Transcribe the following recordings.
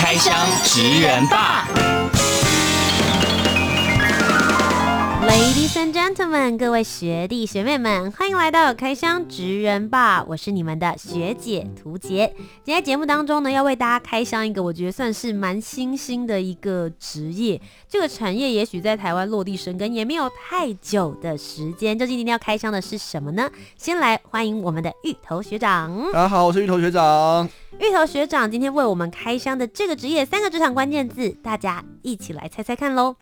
开箱职人吧！Ladies and gentlemen，各位学弟学妹们，欢迎来到开箱职人吧！我是你们的学姐涂洁。今天节目当中呢，要为大家开箱一个我觉得算是蛮新兴的一个职业。这个产业也许在台湾落地生根也没有太久的时间。究竟今天要开箱的是什么呢？先来欢迎我们的芋头学长。大家好，我是芋头学长。芋头学长今天为我们开箱的这个职业三个职场关键字，大家一起来猜猜看喽。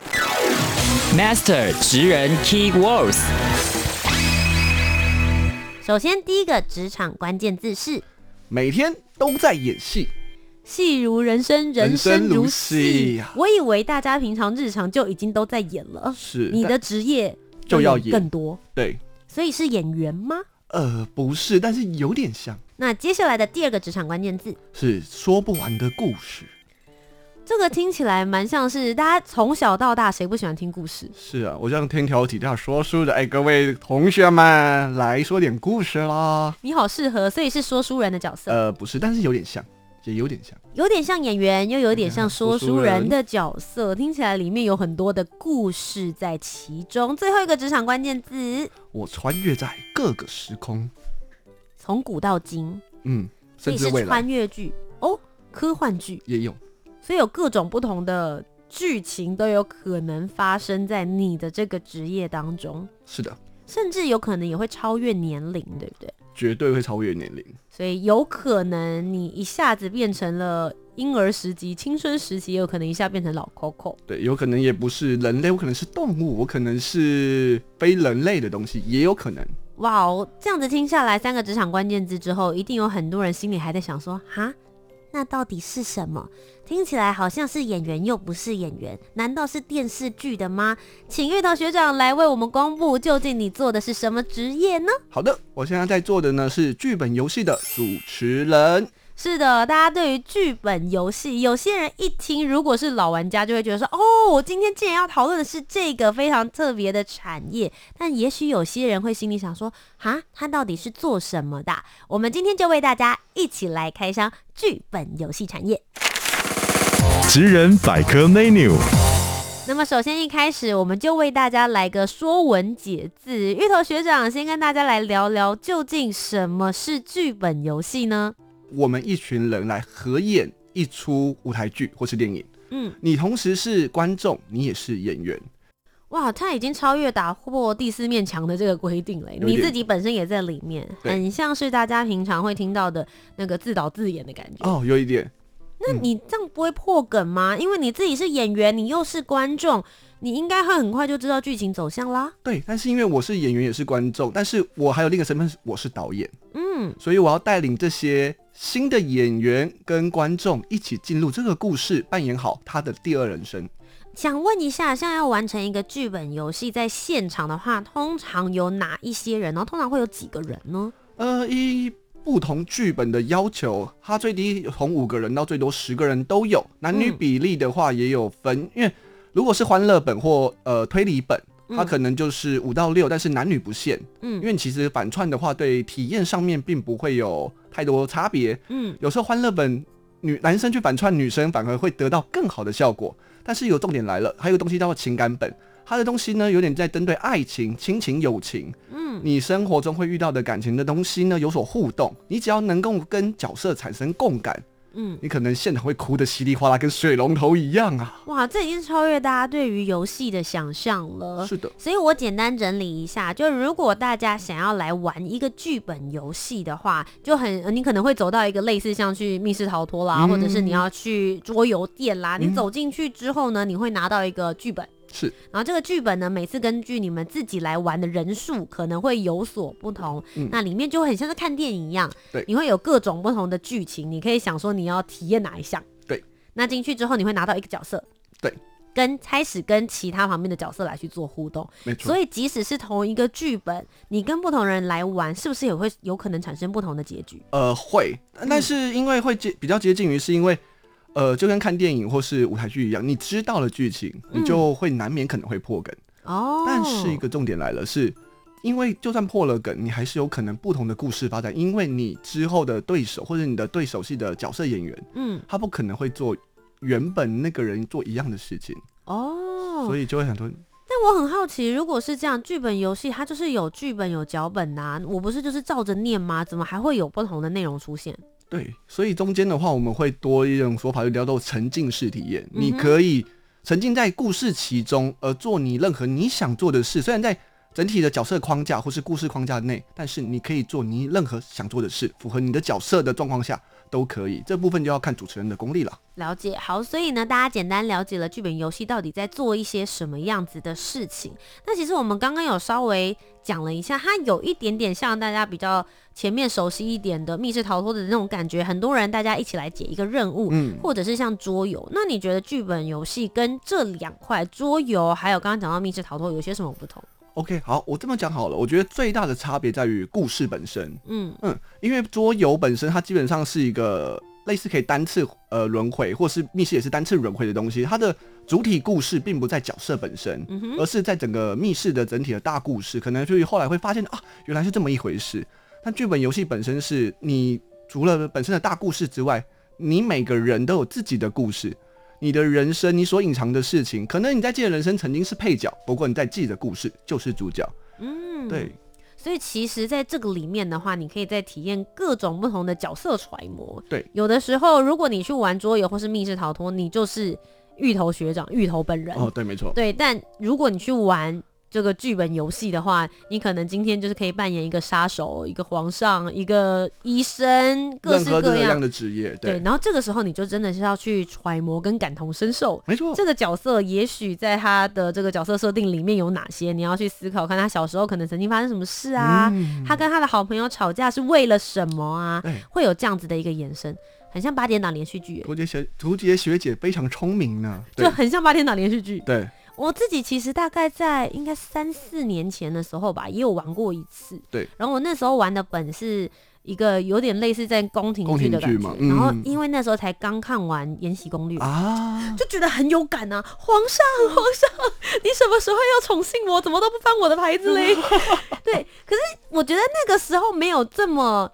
Master 职人 Key Words。首先，第一个职场关键字是每天都在演戏，戏如人生，人生如戏。如戏我以为大家平常日常就已经都在演了，是你的职业就要演更多，对，所以是演员吗？呃，不是，但是有点像。那接下来的第二个职场关键字是说不完的故事。这个听起来蛮像是大家从小到大谁不喜欢听故事？是啊，我像天条体大说书的，哎，各位同学们来说点故事啦。你好适合，所以是说书人的角色。呃，不是，但是有点像，也有点像，有点像演员，又有点像说书人。的角色，听起来里面有很多的故事在其中。最后一个职场关键字，我穿越在各个时空。从古到今，嗯，甚至是穿越剧。哦，科幻剧。也有，所以有各种不同的剧情都有可能发生在你的这个职业当中。是的，甚至有可能也会超越年龄，对不对？绝对会超越年龄，所以有可能你一下子变成了婴儿时期、青春时期，也有可能一下变成老 Coco。对，有可能也不是人类，我可能是动物，我可能是非人类的东西，也有可能。哇哦，这样子听下来，三个职场关键字之后，一定有很多人心里还在想说：哈，那到底是什么？听起来好像是演员，又不是演员，难道是电视剧的吗？请月桃学长来为我们公布，究竟你做的是什么职业呢？好的，我现在在做的呢是剧本游戏的主持人。是的，大家对于剧本游戏，有些人一听，如果是老玩家，就会觉得说：“哦，我今天竟然要讨论的是这个非常特别的产业。”但也许有些人会心里想说：“哈，他到底是做什么的？”我们今天就为大家一起来开箱剧本游戏产业。职人百科 menu。那么，首先一开始，我们就为大家来个说文解字。芋头学长先跟大家来聊聊，究竟什么是剧本游戏呢？我们一群人来合演一出舞台剧或是电影，嗯，你同时是观众，你也是演员。哇，他已经超越打破第四面墙的这个规定了，你自己本身也在里面，很像是大家平常会听到的那个自导自演的感觉。哦，有一点。那你这样不会破梗吗？嗯，因为你自己是演员，你又是观众，你应该会很快就知道剧情走向啦。对，但是因为我是演员也是观众，但是我还有另一个身份，我是导演。嗯，所以我要带领这些新的演员跟观众一起进入这个故事，扮演好他的第二人生。想问一下，像要完成一个剧本游戏，在现场的话，通常有哪一些人呢？通常会有几个人呢？呃，一。不同剧本的要求，它最低从五个人到最多十个人都有。男女比例的话也有分，嗯、因为如果是欢乐本或呃推理本，它可能就是五到六，但是男女不限。嗯，因为其实反串的话，对体验上面并不会有太多差别。嗯，有时候欢乐本女男生去反串女生，反而会得到更好的效果。但是有重点来了，还有个东西叫做情感本。它的东西呢，有点在针对爱情、亲情、友情，嗯，你生活中会遇到的感情的东西呢，有所互动。你只要能够跟角色产生共感，嗯，你可能现场会哭的稀里哗啦，跟水龙头一样啊！哇，这已经超越大家对于游戏的想象了。是的，所以我简单整理一下，就如果大家想要来玩一个剧本游戏的话，就很你可能会走到一个类似像去密室逃脱啦，嗯，或者是你要去桌游店啦，你走进去之后呢，你会拿到一个剧本。是，然后这个剧本呢，每次根据你们自己来玩的人数可能会有所不同，嗯，那里面就很像是看电影一样，对，你会有各种不同的剧情，你可以想说你要体验哪一项，对，那进去之后，你会拿到一个角色，对，跟开始跟其他旁边的角色来去做互动。没错。所以即使是同一个剧本，你跟不同人来玩，是不是也会有可能产生不同的结局？呃，会，但是因为会接比较接近于，是因为。呃，就跟看电影或是舞台剧一样，你知道了剧情，你就会难免可能会破梗。哦、嗯，但是一个重点来了，是因为就算破了梗，你还是有可能不同的故事发展，因为你之后的对手或者你的对手戏的角色演员，嗯，他不可能会做原本那个人做一样的事情。哦，所以就会很多。但我很好奇，如果是这样，剧本游戏它就是有剧本有脚本呐、啊，我不是就是照着念吗？怎么还会有不同的内容出现？对，所以中间的话，我们会多一种说法，就叫做沉浸式体验。你可以沉浸在故事其中，而做你任何你想做的事。虽然在整体的角色框架或是故事框架内，但是你可以做你任何想做的事，符合你的角色的状况下。都可以，这部分就要看主持人的功力了。了解，好，所以呢，大家简单了解了剧本游戏到底在做一些什么样子的事情。那其实我们刚刚有稍微讲了一下，它有一点点像大家比较前面熟悉一点的密室逃脱的那种感觉，很多人大家一起来解一个任务，嗯，或者是像桌游。那你觉得剧本游戏跟这两块桌游，还有刚刚讲到密室逃脱，有些什么不同？OK，好，我这么讲好了。我觉得最大的差别在于故事本身。嗯嗯，因为桌游本身它基本上是一个类似可以单次呃轮回，或是密室也是单次轮回的东西。它的主体故事并不在角色本身，嗯、而是在整个密室的整体的大故事。可能就是后来会发现啊，原来是这么一回事。但剧本游戏本身是你除了本身的大故事之外，你每个人都有自己的故事。你的人生，你所隐藏的事情，可能你在自己的人生曾经是配角，不过你在自己的故事就是主角。嗯，对。所以其实，在这个里面的话，你可以在体验各种不同的角色揣摩。对，有的时候，如果你去玩桌游或是密室逃脱，你就是芋头学长、芋头本人。哦，对，没错。对，但如果你去玩。这个剧本游戏的话，你可能今天就是可以扮演一个杀手、一个皇上、一个医生，各式各样的职业。对，对，然后这个时候你就真的是要去揣摩跟感同身受。没错，这个角色也许在他的这个角色设定里面有哪些，你要去思考，看他小时候可能曾经发生什么事啊，嗯、他跟他的好朋友吵架是为了什么啊？会有这样子的一个延伸，很像八点档连续剧。图杰学图杰学姐非常聪明呢，就很像八点档连续剧。对。我自己其实大概在应该三四年前的时候吧，也有玩过一次。对。然后我那时候玩的本是一个有点类似在宫廷剧的感觉。嗯、然后因为那时候才刚看完《延禧攻略》啊，就觉得很有感啊！皇上，皇上，你什么时候要宠幸我？怎么都不翻我的牌子嘞？对。可是我觉得那个时候没有这么。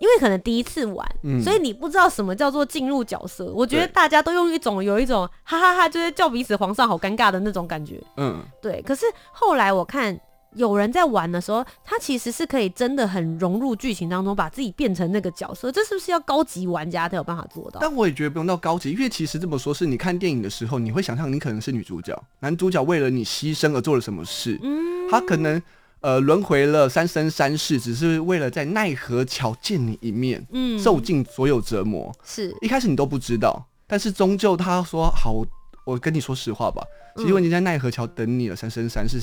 因为可能第一次玩，嗯、所以你不知道什么叫做进入角色。我觉得大家都用一种有一种哈哈哈哈，就是叫彼此皇上好尴尬的那种感觉。嗯，对。可是后来我看有人在玩的时候，他其实是可以真的很融入剧情当中，把自己变成那个角色。这是不是要高级玩家才有办法做到？但我也觉得不用到高级，因为其实这么说，是你看电影的时候，你会想象你可能是女主角，男主角为了你牺牲而做了什么事。嗯，他可能。呃，轮回了三生三世，只是为了在奈何桥见你一面，嗯，受尽所有折磨。是一开始你都不知道，但是终究他说好，我跟你说实话吧，其实我已经在奈何桥等你了三生三世，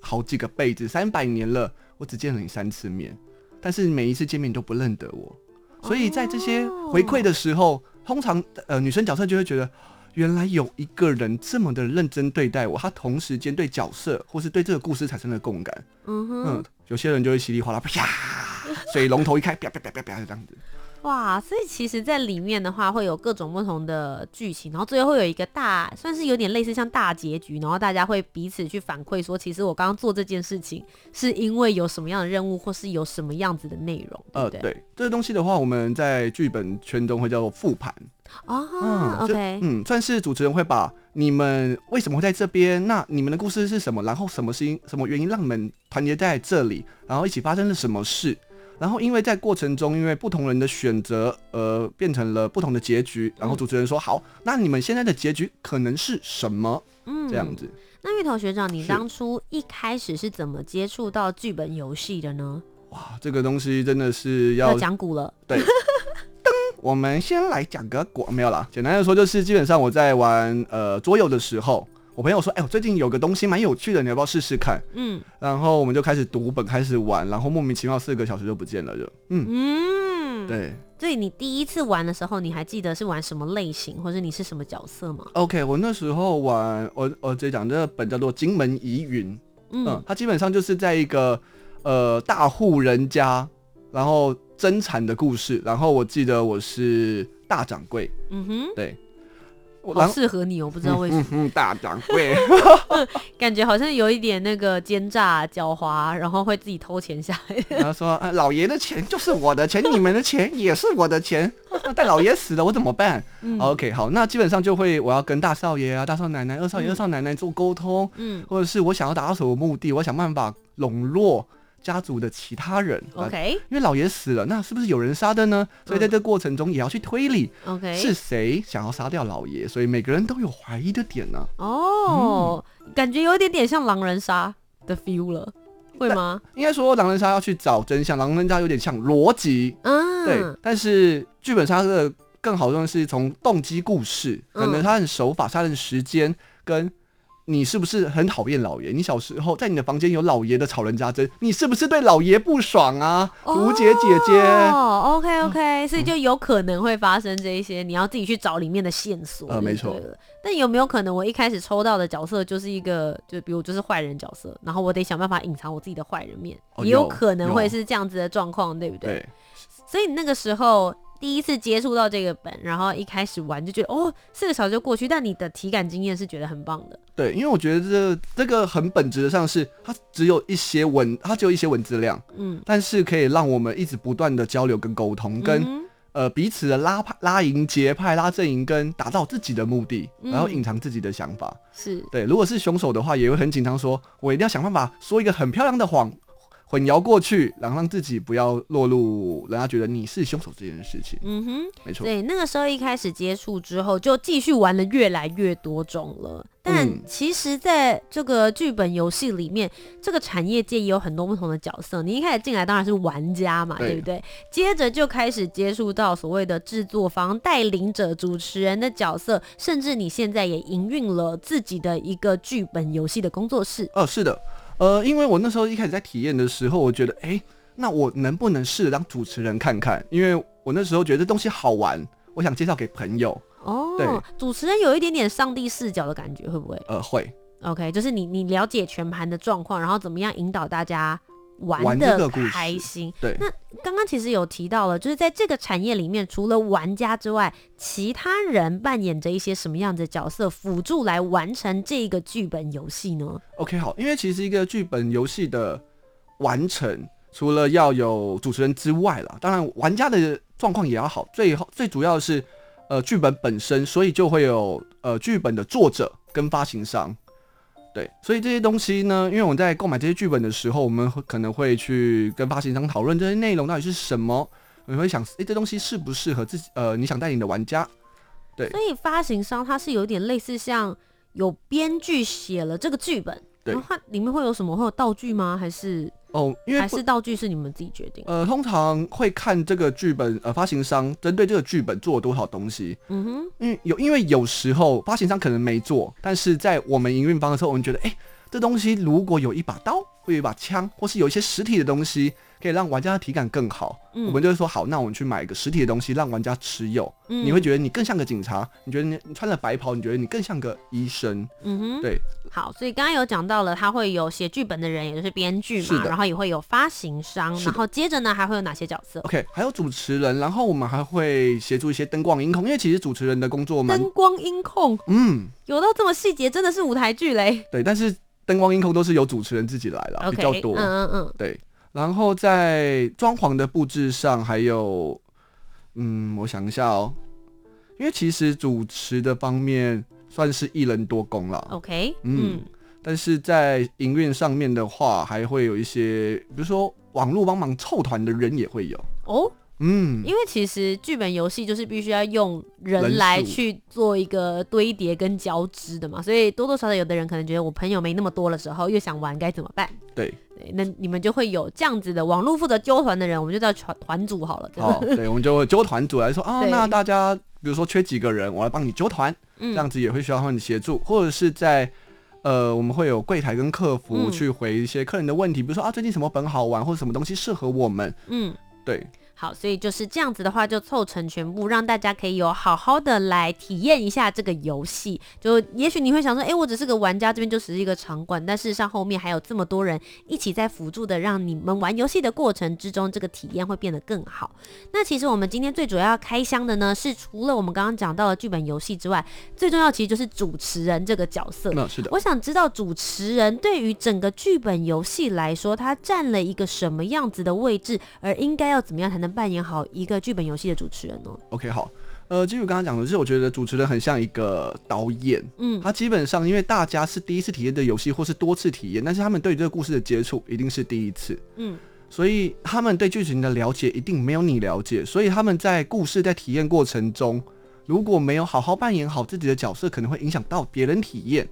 好几个辈子，三百年了，我只见了你三次面，但是每一次见面你都不认得我，所以在这些回馈的时候，通常呃女生角色就会觉得。原来有一个人这么的认真对待我，他同时间对角色或是对这个故事产生了共感。嗯哼，嗯，有些人就会稀里哗啦啪，水龙头一开啪啪啪啪啪这样子。哇，所以其实，在里面的话，会有各种不同的剧情，然后最后会有一个大，算是有点类似像大结局，然后大家会彼此去反馈说，其实我刚刚做这件事情，是因为有什么样的任务，或是有什么样子的内容。对对呃，对，这个东西的话，我们在剧本圈中会叫做复盘。哦，嗯，OK，嗯，算是主持人会把你们为什么会在这边，那你们的故事是什么，然后什么事情、什么原因让你们团结在这里，然后一起发生了什么事，然后因为在过程中，因为不同人的选择，呃，变成了不同的结局，然后主持人说，嗯、好，那你们现在的结局可能是什么？嗯，这样子。那芋头学长，你当初一开始是怎么接触到剧本游戏的呢？哇，这个东西真的是要讲古了，对。我们先来讲个果，没有啦。简单的说，就是基本上我在玩呃桌游的时候，我朋友说，哎、欸，我最近有个东西蛮有趣的，你要不要试试看？嗯，然后我们就开始读本，开始玩，然后莫名其妙四个小时就不见了，就嗯。嗯，对，所以你第一次玩的时候，你还记得是玩什么类型，或者你是什么角色吗？OK，我那时候玩我我直接讲这个本叫做《金门疑云》，嗯，嗯，它基本上就是在一个呃大户人家，然后争产的故事，然后我记得我是大掌柜，嗯哼，对。好适合你，我不知道为什么。嗯，大掌柜，感觉好像有一点那个奸诈狡猾，然后会自己偷钱下来。然后说：“老爷的钱就是我的钱，你们的钱也是我的钱。那待老爷死了，我怎么办？”嗯，OK，好，那基本上就会我要跟大少爷啊、大少奶奶、二少爷、二少奶奶做沟通，嗯，或者是我想要达到什么目的，我想办法笼络。家族的其他人，OK，因为老爷死了，那是不是有人杀的呢？所以在这过程中也要去推理，OK，是谁想要杀掉老爷？所以每个人都有怀疑的点呢。哦，嗯、感觉有一点点像狼人杀的 feel 了，会吗？应该说狼人杀要去找真相，狼人杀有点像逻辑，嗯，对。但是剧本杀的更好用的是从动机故事，可能他的手法、杀人时间跟。你是不是很讨厌老爷？你小时候在你的房间有老爷的吵人家针，你是不是对老爷不爽啊？吴姐姐姐，哦，OK OK，所以就有可能会发生这一些，你要自己去找里面的线索。呃，没错。但有没有可能我一开始抽到的角色就是一个，就比如就是坏人角色，然后我得想办法隐藏我自己的坏人面，也有可能会是这样子的状况，对不对？对。所以那个时候。第一次接触到这个本，然后一开始玩就觉得哦，四个小时就过去，但你的体感经验是觉得很棒的。对，因为我觉得这这个很本质的上是它只有一些文，它只有一些文字量，嗯，但是可以让我们一直不断的交流跟沟通，跟、嗯、呃彼此的拉派、拉营结派、拉阵营，跟达到自己的目的，然后隐藏自己的想法。是、嗯、对，如果是凶手的话，也会很紧张，说我一定要想办法说一个很漂亮的谎。混淆过去，然后让自己不要落入人家觉得你是凶手这件事情。嗯哼，没错。对，那个时候一开始接触之后，就继续玩了越来越多种了。但其实，在这个剧本游戏里面，这个产业界也有很多不同的角色。你一开始进来当然是玩家嘛，对，对不对？接着就开始接触到所谓的制作方、带领者、主持人的角色，甚至你现在也营运了自己的一个剧本游戏的工作室。哦，是的。呃，因为我那时候一开始在体验的时候，我觉得，哎，那我能不能试着当主持人看看？因为我那时候觉得这东西好玩，我想介绍给朋友。哦，对，主持人有一点点上帝视角的感觉，会不会？呃，会。OK，就是你你了解全盘的状况，然后怎么样引导大家。玩的开心，对。那刚刚其实有提到了，就是在这个产业里面，除了玩家之外，其他人扮演着一些什么样的角色，辅助来完成这个剧本游戏呢？OK，好，因为其实一个剧本游戏的完成，除了要有主持人之外了，当然玩家的状况也要好。最后最主要的是，呃，剧本本身，所以就会有呃剧本的作者跟发行商。对，所以这些东西呢，因为我们在购买这些剧本的时候，我们可能会去跟发行商讨论这些内容到底是什么，你会想，诶，这东西适不适合自己？呃，你想带领的玩家？对，所以发行商它是有点类似像有编剧写了这个剧本，对，然后它里面会有什么？会有道具吗？还是？哦，因为还是道具是你们自己决定。呃，通常会看这个剧本，呃，发行商针对这个剧本做了多少东西。嗯哼，因为有，因为有时候发行商可能没做，但是在我们营运方的时候，我们觉得，哎，这东西如果有一把刀，会有一把枪，或是有一些实体的东西。可以让玩家的体感更好，嗯、我们就会说好，那我们去买一个实体的东西让玩家持有，嗯、你会觉得你更像个警察，你觉得你你穿了白袍，你觉得你更像个医生，嗯哼，对，好，所以刚刚有讲到了，他会有写剧本的人，也就是编剧嘛，然后也会有发行商，然后接着呢还会有哪些角色？OK，还有主持人，然后我们还会协助一些灯光音控，因为其实主持人的工作嘛，灯光音控，嗯，有到这么细节，真的是舞台剧嘞，对，但是灯光音控都是由主持人自己来了，okay, 比较多，嗯嗯嗯，对。然后在装潢的布置上，还有，嗯，我想一下哦，因为其实主持的方面算是一人多工了。OK，嗯，嗯，但是在营运上面的话，还会有一些，比如说网络帮忙凑团的人也会有。哦。嗯，因为其实剧本游戏就是必须要用人来去做一个堆叠跟交织的嘛，所以多多少少有的人可能觉得我朋友没那么多的时候，又想玩该怎么办？对，对，那你们就会有这样子的网络负责揪团的人，我们就叫团团组好了。哦，对，我们就会揪团组来说啊，那大家比如说缺几个人，我来帮你揪团，嗯、这样子也会需要他们协助，或者是在呃，我们会有柜台跟客服去回一些客人的问题，嗯、比如说啊，最近什么本好玩，或者什么东西适合我们，嗯，对。好，所以就是这样子的话，就凑成全部，让大家可以有好好的来体验一下这个游戏。就也许你会想说，哎、欸，我只是个玩家，这边就只是一个场馆，但事实上后面还有这么多人一起在辅助的，让你们玩游戏的过程之中，这个体验会变得更好。那其实我们今天最主要要开箱的呢，是除了我们刚刚讲到的剧本游戏之外，最重要其实就是主持人这个角色。那是的。我想知道主持人对于整个剧本游戏来说，他占了一个什么样子的位置，而应该要怎么样才能扮演好一个剧本游戏的主持人呢？OK，好，呃，基于刚刚讲的是，我觉得主持人很像一个导演，嗯，他基本上因为大家是第一次体验的游戏，或是多次体验，但是他们对这个故事的接触一定是第一次，嗯，所以他们对剧情的了解一定没有你了解，所以他们在故事在体验过程中，如果没有好好扮演好自己的角色，可能会影响到别人体验。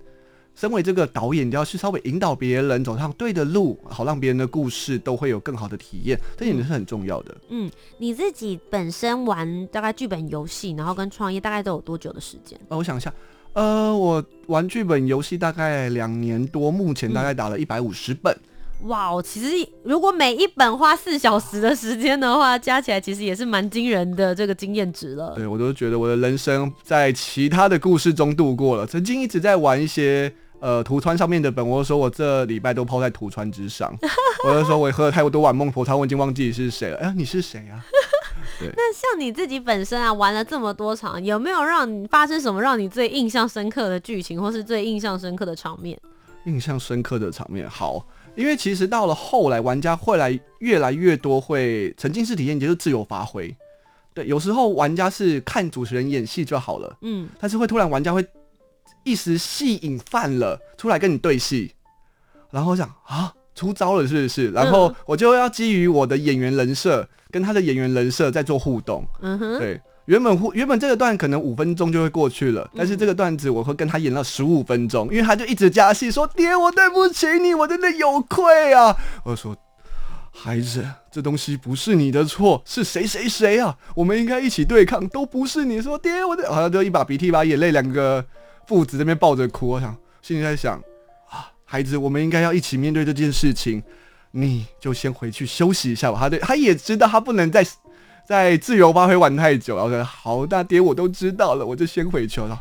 身为这个导演，你要去稍微引导别人走上对的路，好让别人的故事都会有更好的体验，这点是很重要的。嗯，你自己本身玩大概剧本游戏，然后跟创业大概都有多久的时间？呃，我想一下，呃，我玩剧本游戏大概两年多，目前大概打了一百五十本。嗯哇哦，其实如果每一本花四小时的时间的话，加起来其实也是蛮惊人的这个经验值了。对，我都觉得我的人生在其他的故事中度过了。曾经一直在玩一些呃图川上面的本，我就说我这礼拜都泡在图川之上。我就说我喝了太多碗孟婆汤，我已经忘记是谁了。哎呀，你是谁啊？对。那像你自己本身啊，玩了这么多场，有没有让你发生什么让你最印象深刻的剧情，或是最印象深刻的场面？印象深刻的场面，好。因为其实到了后来，玩家会来越来越多，会沉浸式体验，也就是自由发挥。对，有时候玩家是看主持人演戏就好了，嗯，但是会突然玩家会一时戏瘾犯了，出来跟你对戏，然后想啊，出招了是不是？然后我就要基于我的演员人设跟他的演员人设在做互动，嗯哼，对。原本原本这个段可能五分钟就会过去了，但是这个段子我会跟他演到十五分钟，因为他就一直加戏说：“爹，我对不起你，我真的有愧啊。”我说：“孩子，这东西不是你的错，是谁谁谁啊？我们应该一起对抗，都不是你说爹，我的好像就一把鼻涕一把眼泪，两个父子这边抱着哭。我想心里在想啊，孩子，我们应该要一起面对这件事情，你就先回去休息一下吧。他对他也知道他不能再。在自由发挥玩太久，然后说好，大爹我都知道了，我就先回球了。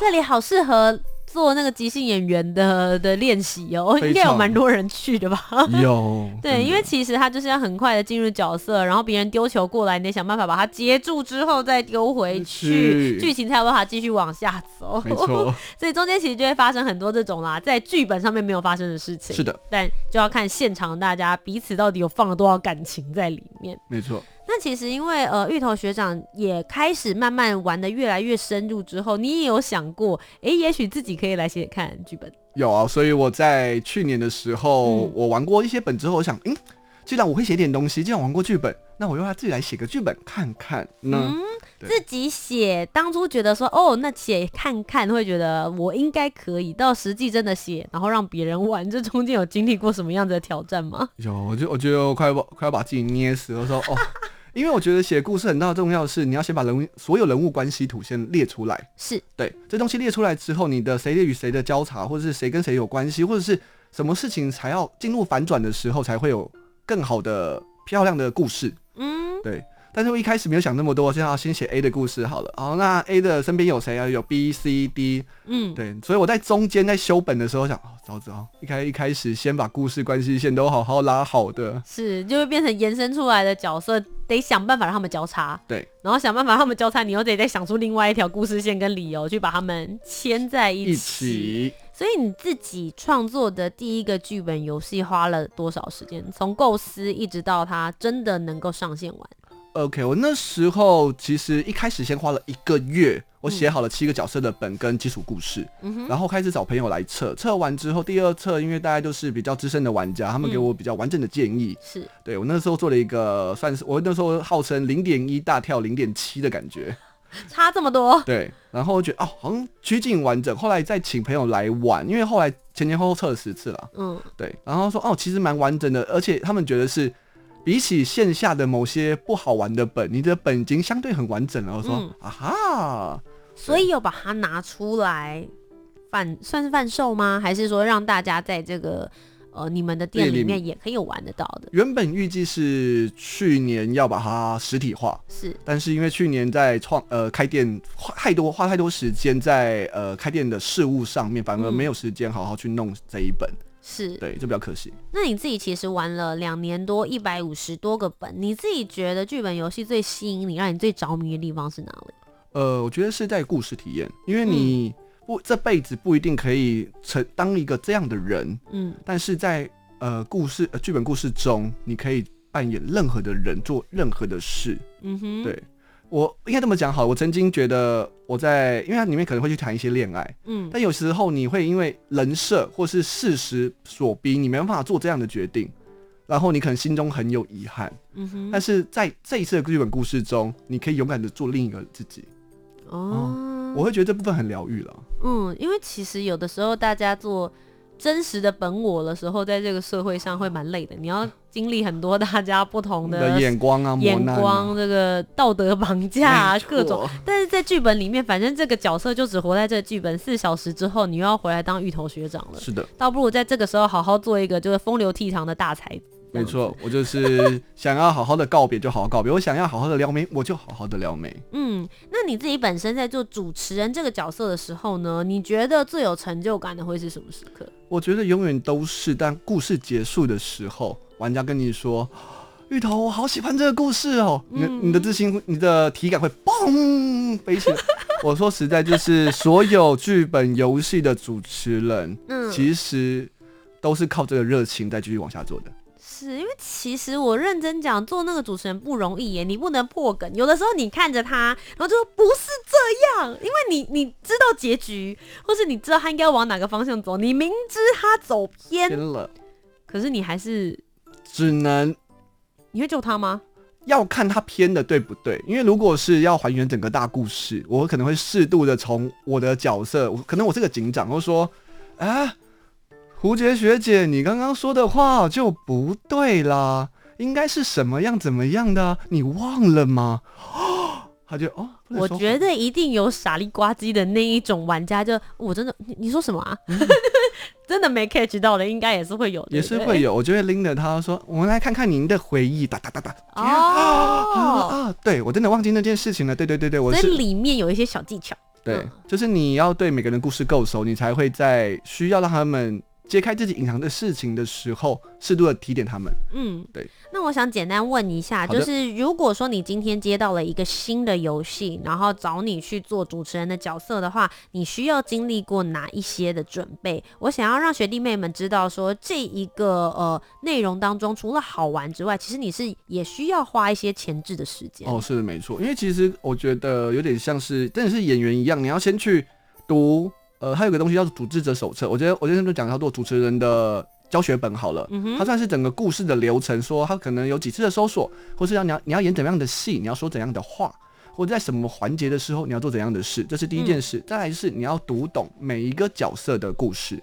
这里好适合做那个即兴演员的的练习哦，应该有蛮多人去的吧？有，对，因为其实他就是要很快的进入角色，然后别人丢球过来，你得想办法把它接住之后再丢回去，剧情才有办法继续往下走。没错，所以中间其实就会发生很多这种啦，在剧本上面没有发生的事情。是的，但就要看现场大家彼此到底有放了多少感情在里面。没错。那其实因为呃，芋头学长也开始慢慢玩的越来越深入之后，你也有想过，哎、欸，也许自己可以来写看剧本。有啊，所以我在去年的时候，嗯、我玩过一些本之后，我想，嗯，既然我会写点东西，既然玩过剧本，那我又要自己来写个剧本看看呢。嗯，自己写，当初觉得说，哦，那写看看，会觉得我应该可以，到实际真的写，然后让别人玩，这中间有经历过什么样子的挑战吗？有，我就我觉得我快要把快要把自己捏死了，我说哦。因为我觉得写故事很大重要的是，你要先把人物所有人物关系图先列出来。是对，这东西列出来之后，你的谁与谁的交叉，或者是谁跟谁有关系，或者是什么事情才要进入反转的时候，才会有更好的漂亮的故事。嗯，对。但是我一开始没有想那么多，先要先写 A 的故事好了。哦，那 A 的身边有谁啊？有 B、C、D。嗯，对。所以我在中间在修本的时候想，哦，糟糟，一开一开始先把故事关系线都好好拉好的。是，就会变成延伸出来的角色，得想办法让他们交叉。对。然后想办法让他们交叉，你又得再想出另外一条故事线跟理由去把他们牵在一起。一起。所以你自己创作的第一个剧本游戏花了多少时间？从构思一直到它真的能够上线玩。OK，我那时候其实一开始先花了一个月，我写好了七个角色的本跟基础故事，嗯、然后开始找朋友来测。测完之后，第二测因为大家都是比较资深的玩家，他们给我比较完整的建议。是、嗯、对我那时候做了一个算是我那时候号称零点一大跳零点七的感觉，差这么多。对，然后我觉得哦，好像趋近完整。后来再请朋友来玩，因为后来前前后后测了十次了。嗯，对，然后说哦，其实蛮完整的，而且他们觉得是。比起线下的某些不好玩的本，你的本已经相对很完整了。我说、嗯、啊哈，所以有把它拿出来贩，算是贩售吗？还是说让大家在这个呃你们的店里面也可以有玩得到的。原本预计是去年要把它实体化，是，但是因为去年在创呃开店花太多花太多时间在呃开店的事物上面，反而没有时间好好去弄这一本，是。对，这比较可惜。那你自己其实玩了两年多，一百五十多个本，你自己觉得剧本游戏最吸引你、让你最着迷的地方是哪里？呃，我觉得是在故事体验，因为你不、嗯、这辈子不一定可以成当一个这样的人，嗯，但是在呃故事呃剧本故事中，你可以扮演任何的人，做任何的事，嗯哼，对，我应该这么讲好，我曾经觉得我在，因为它里面可能会去谈一些恋爱，嗯，但有时候你会因为人设或是事实所逼，你没办法做这样的决定，然后你可能心中很有遗憾，嗯哼，但是在这一次的剧本故事中，你可以勇敢的做另一个自己。哦、嗯，我会觉得这部分很疗愈了。嗯，因为其实有的时候大家做真实的本我的时候，在这个社会上会蛮累的。你要经历很多大家不同的，的眼光啊，眼光，这个道德绑架啊，各种。但是在剧本里面，反正这个角色就只活在这个剧本四小时之后，你又要回来当芋头学长了。是的，倒不如在这个时候好好做一个就是风流倜傥的大才子。没错，我就是 想要好好的告别就好好告别，我想要好好的撩妹，我就好好的撩妹。嗯，那你自己本身在做主持人这个角色的时候呢，你觉得最有成就感的会是什么时刻？我觉得永远都是当故事结束的时候，玩家跟你说：“芋头，我好喜欢这个故事哦。嗯”你你的自信，你的体感会嘣飞起来。我说实在，就是所有剧本游戏的主持人，嗯，其实都是靠这个热情再继续往下做的。是因为其实我认真讲，做那个主持人不容易耶，你不能破梗。有的时候你看着他，然后就说不是这样，因为你你知道结局，或是你知道他应该往哪个方向走，你明知他走偏了，可是你还是只能。你会救他吗？要看他偏的对不对？因为如果是要还原整个大故事，我可能会适度的从我的角色，可能我是个警长，或者说啊。胡杰学姐，你刚刚说的话就不对啦，应该是什么样怎么样的？你忘了吗？哦，他就哦，我觉得一定有傻里呱唧的那一种玩家就，就我真的你你说什么啊？嗯、真的没 catch 到的，应该也是会有的，也是会有。我就会拎着他说，我们来看看您的回忆，哒哒哒哒。哦啊，啊，对我真的忘记那件事情了。对对对对，我是里面有一些小技巧。对，嗯、就是你要对每个人故事够熟，你才会在需要让他们。揭开自己隐藏的事情的时候，适度的提点他们。嗯，对。那我想简单问一下，就是如果说你今天接到了一个新的游戏，然后找你去做主持人的角色的话，你需要经历过哪一些的准备？我想要让学弟妹们知道，说这一个呃内容当中，除了好玩之外，其实你是也需要花一些前置的时间。哦，是的，没错。因为其实我觉得有点像是真的是演员一样，你要先去读。呃，还有个东西叫做组织者手册，我觉得我今天就讲叫做主持人的教学本好了。它算是整个故事的流程，说它可能有几次的搜索，或是要你要你要演怎样的戏，你要说怎样的话，或者在什么环节的时候你要做怎样的事，这是第一件事。嗯、再来是你要读懂每一个角色的故事。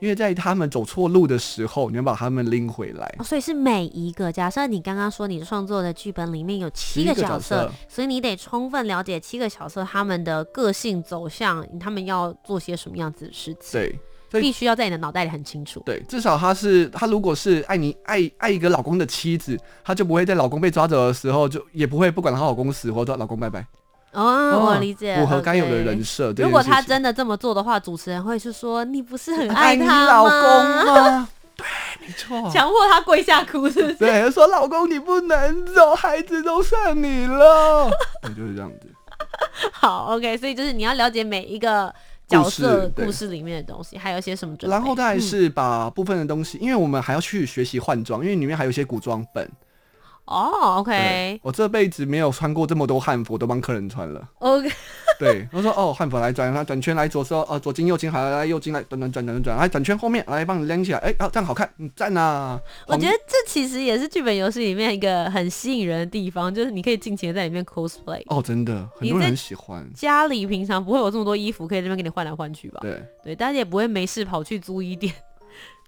因为在他们走错路的时候，你要把他们拎回来。哦，所以是每一个。假设你刚刚说你创作的剧本里面有七个角色，角色，所以你得充分了解七个角色他们的个性走向，他们要做些什么样子的事情。对，必须要在你的脑袋里很清楚。对，至少他是他如果是爱你爱爱一个老公的妻子，他就不会在老公被抓走的时候，就也不会不管他老公死活，说老公拜拜。哦，我理解，符合该有的人设。如果他真的这么做的话，主持人会是说：“你不是很爱他吗？”爱你老公吗？对，没错。强迫他跪下哭，是不是？对，说老公你不能走，孩子都剩你了。对，就是这样子。好，OK，所以就是你要了解每一个角色故事里面的东西，还有一些什么准备。然后再来是把部分的东西，嗯、因为我们还要去学习换装，因为里面还有一些古装本。哦、oh，OK，我这辈子没有穿过这么多汉服，都帮客人穿了。OK，对，他说哦，汉服来转，他转圈来左手，呃，左进右进，好来右进来，转转转转转，来转圈后面来帮你拎起来，哎、欸，啊，这样好看，嗯，赞呐。我觉得这其实也是剧本游戏里面一个很吸引人的地方，就是你可以尽情的在里面 cosplay。哦，真的，很多人很喜欢。家里平常不会有这么多衣服可以这边给你换来换去吧？对，对，大家也不会没事跑去租衣店。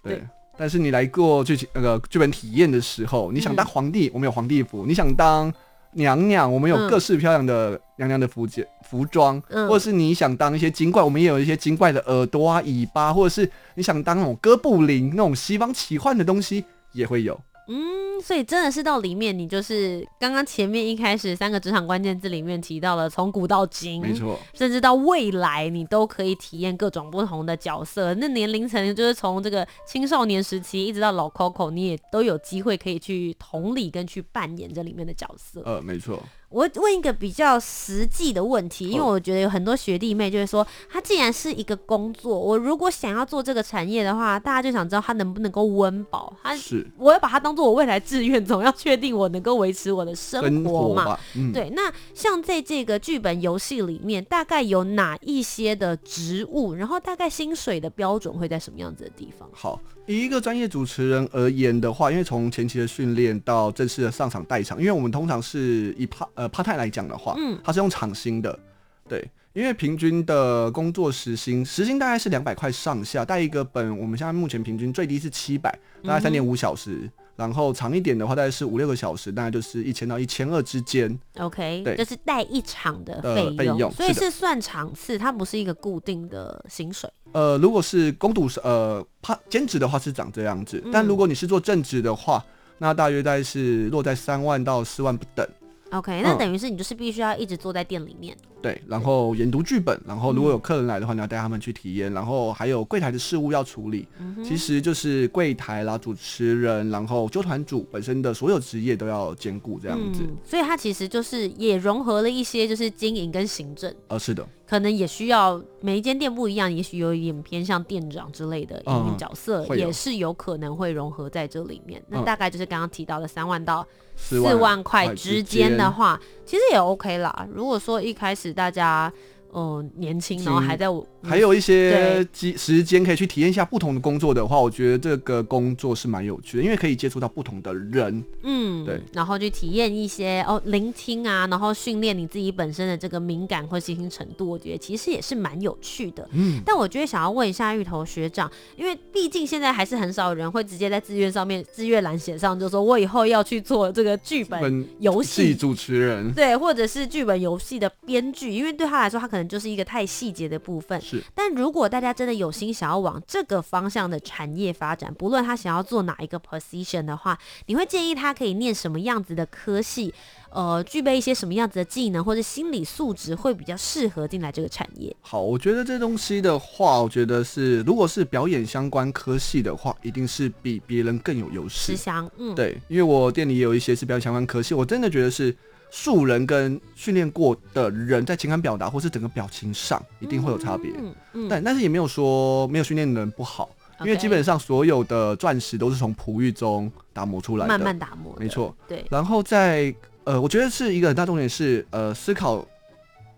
对。对但是你来过剧情那个剧本体验的时候，你想当皇帝，嗯、我们有皇帝服；你想当娘娘，我们有嗯。各式漂亮的娘娘的服件、服装，嗯。或者是你想当一些精怪，我们也有一些精怪的耳朵啊、尾巴，或者是你想当那种哥布林那种西方奇幻的东西，也会有。嗯，所以真的是到里面，你就是刚刚前面一开始三个职场关键字里面提到了，从古到今，没错，甚至到未来，你都可以体验各种不同的角色。那年龄层就是从这个青少年时期一直到老 Coco，你也都有机会可以去同理跟去扮演这里面的角色。呃，没错。我问一个比较实际的问题，因为我觉得有很多学弟妹就会说，他既然是一个工作，我如果想要做这个产业的话，大家就想知道他能不能够温饱。他是我要把它当做我未来志愿，总要确定我能够维持我的生生活嘛。活，嗯，对，那像在这个剧本游戏里面，大概有哪一些的职务，然后大概薪水的标准会在什么样子的地方？好，以一个专业主持人而言的话，因为从前期的训练到正式的上场带场，因为我们通常是以 part 呃 part time 来讲的话，嗯。它是用场薪的，对，因为平均的工作时薪，时薪大概是两百块上下，带一个本，我们现在目前平均最低是七百，大概三点五小时，然后长一点的话大概是五六个小时，大概就是一千到一千二之间，OK，对就是带一场的呃费用，所以是算场次，它不是一个固定的薪水。呃，如果是工读呃 part 兼职的话是长这样子，但如果你是做正职的话，那大约大概是落在三万到四万不等。OK，那嗯等于是你就是必须要一直坐在店里面。对，然后研读剧本，然后如果有客人来的话，你要带他们去体验，然后还有柜台的事务要处理，其实就是柜台啦、主持人，然后纠团组本身的所有职业都要兼顾这样子。嗯，所以它其实就是也融合了一些就是经营跟行政，呃，是的，可能也需要每一间店不一样，也许有一点偏向店长之类的营运嗯角色，也是有可能会融合在这里面。那嗯。大概就是刚刚提到的三万到四四万块块之间的话，其实也 OK 啦。如果说一开始大家呃年轻，然后还在我还有一些机时间可以去体验一下不同的工作的话，我觉得这个工作是蛮有趣的，因为可以接触到不同的人。嗯，对，然后去体验一些哦，聆听啊，然后训练你自己本身的这个敏感或细心程度，我觉得其实也是蛮有趣的。嗯，但我觉得想要问一下芋头学长，因为毕竟现在还是很少人会直接在志愿上面志愿栏写上，就说我以后要去做这个剧本本游。戏主持人对，或者是剧本游戏的编剧，因为对他来说，他可能就是一个太细节的部分。是但如果大家真的有心想要往这个方向的产业发展，不论他想要做哪一个 position 的话，你会建议他可以念什么样子的科系？呃，具备一些什么样子的技能或者心理素质会比较适合进来这个产业？好，我觉得这东西的话，我觉得是如果是表演相关科系的话，一定是比别人更有优势。石祥，嗯，对，因为我店里也有一些是表演相关科系，我真的觉得是素人跟训练过的人在情感表达或是整个表情上一定会有差别。嗯嗯，但但是也没有说没有训练的人不好，因为基本上所有的钻石都是从璞玉中打磨出来的。慢慢打磨，没错。对，然后在呃，我觉得是一个很大重点是呃，思考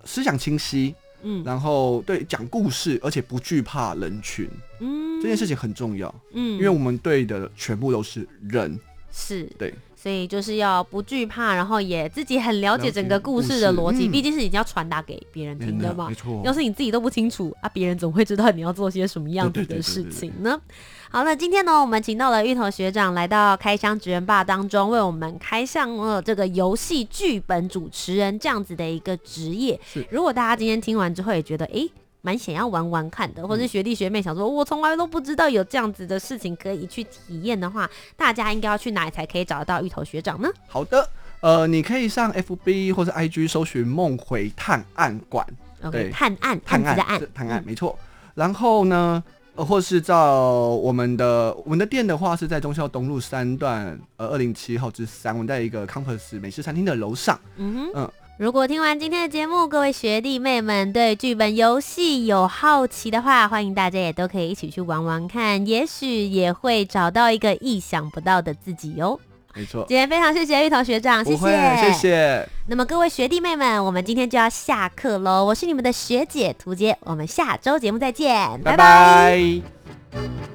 思想清晰，嗯然后对讲故事，而且不惧怕人群，嗯，这件事情很重要，嗯，因为我们对的全部都是人，是对。所以就是要不惧怕，然后也自己很了解整个故事的逻辑，毕竟是已经要传达给别人听的嘛没。错。要是你自己都不清楚啊，别人怎么会知道你要做些什么样子的事情呢？好，那今天呢，我们请到了芋头学长来到开箱职人吧当中，为我们开箱了这个游戏剧本主持人这样子的一个职业。如果大家今天听完之后也觉得，诶。蛮想要玩玩看的，或是学弟学妹想说，我从来都不知道有这样子的事情可以去体验的话，大家应该要去哪里才可以找得到芋头学长呢？好的，呃，你可以上 FB 或者 IG 搜寻“梦回探案馆 OK，对探案，探案的案，探案，嗯没错。然后呢，呃，或是到我们的我们的店的话，是在忠孝东路三段呃二零七号之三，我们在一个 Compass 美式餐厅的楼上。嗯哼，嗯如果听完今天的节目，各位学弟妹们对剧本游戏有好奇的话，欢迎大家也都可以一起去玩玩看，也许也会找到一个意想不到的自己哦。没错，今天非常谢谢芋头学长，谢，谢，谢谢。那么各位学弟妹们，我们今天就要下课喽，我是你们的学姐涂洁，我们下周节目再见，拜。拜拜